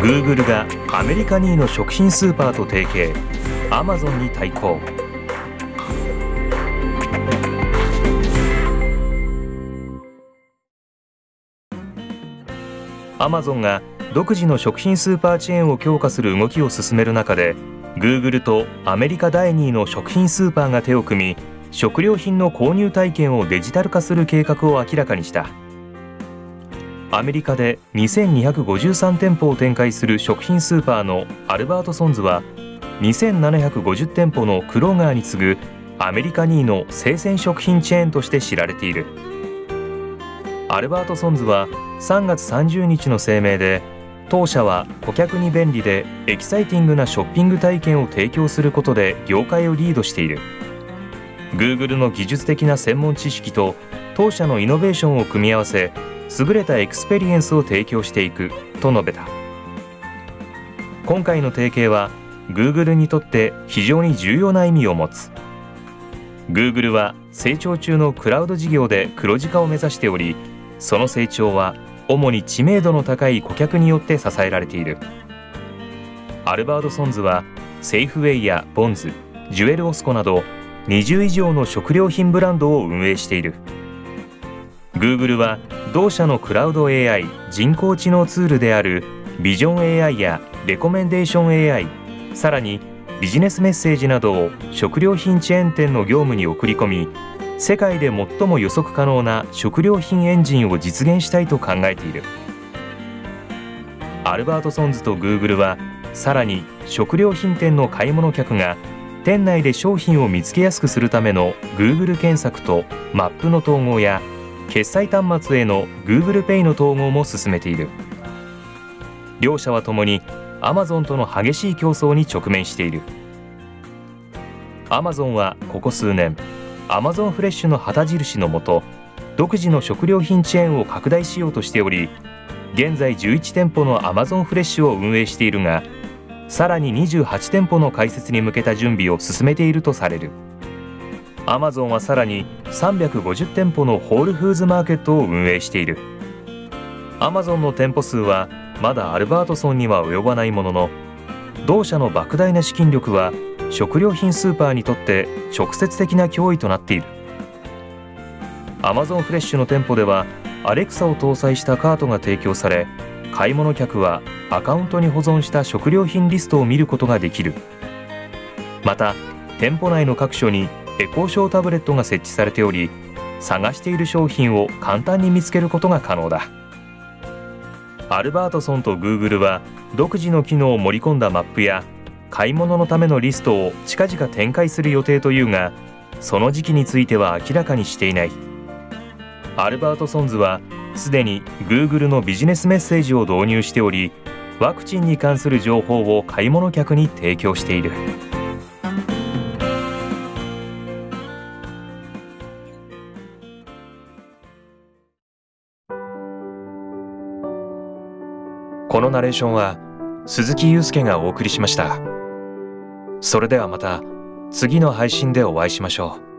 Google がアメリカ2位の食品スーパーと提携。Amazon に対抗。アマゾンが独自の食品スーパーチェーンを強化する動きを進める中で Google とアメリカ第2位の食品スーパーが手を組み食料品の購入体験をデジタル化する計画を明らかにした。アメリカで2253店舗を展開する食品スーパーのアルバートソンズは2750店舗のクローガーに次ぐアメリカ2位の生鮮食品チェーンとして知られている。アルバートソンズは3月30日の声明で当社は顧客に便利でエキサイティングなショッピング体験を提供することで業界をリードしている。Google の技術的な専門知識と当社のイノベーションを組み合わせ優れたエクスペリエンスを提供していくと述べた。今回の提携は Google にとって非常に重要な意味を持つ。Google は成長中のクラウド事業で黒字化を目指しておりその成長は主に知名度の高い顧客によって支えられている。アルバートソンズはセイフウェイやボンズジュエル・オスコなど20以上の食料品ブランドを運営している。Google は同社のクラウド AI 人工知能ツールであるビジョン AI やレコメンデーション AI さらにビジネスメッセージなどを食料品チェーン店の業務に送り込み世界で最も予測可能な食料品エンジンを実現したいと考えている。アルバートソンズとグーグルはさらに食料品店の買い物客が店内で商品を見つけやすくするための Google 検索とマップの統合や決済端末への Google Pay の統合も進めている。両社はともに Amazon との激しい競争に直面している。Amazon はここ数年 Amazon フレッシュの旗印のもと独自の食料品チェーンを拡大しようとしており現在11店舗の Amazon フレッシュを運営しているがさらに28店舗の開設に向けた準備を進めているとされる。アマゾンはさらに350店舗のホールフーズマーケットを運営している。アマゾンの店舗数はまだアルバートソンには及ばないものの同社の莫大な資金力は食料品スーパーにとって直接的な脅威となっている。アマゾンフレッシュの店舗ではアレクサを搭載したカートが提供され買い物客はアカウントに保存した食料品リストを見ることができる。また店舗内の各所にエコーショータブレットが設置されており探している商品を簡単に見つけることが可能だ。アルバートソンとグーグルは独自の機能を盛り込んだマップや買い物のためのリストを近々展開する予定というがその時期については明らかにしていない。アルバートソンズはすでに Google のビジネスメッセージを導入しておりワクチンに関する情報を買い物客に提供している。このナレーションは鈴木祐介がお送りしました。それではまた次の配信でお会いしましょう。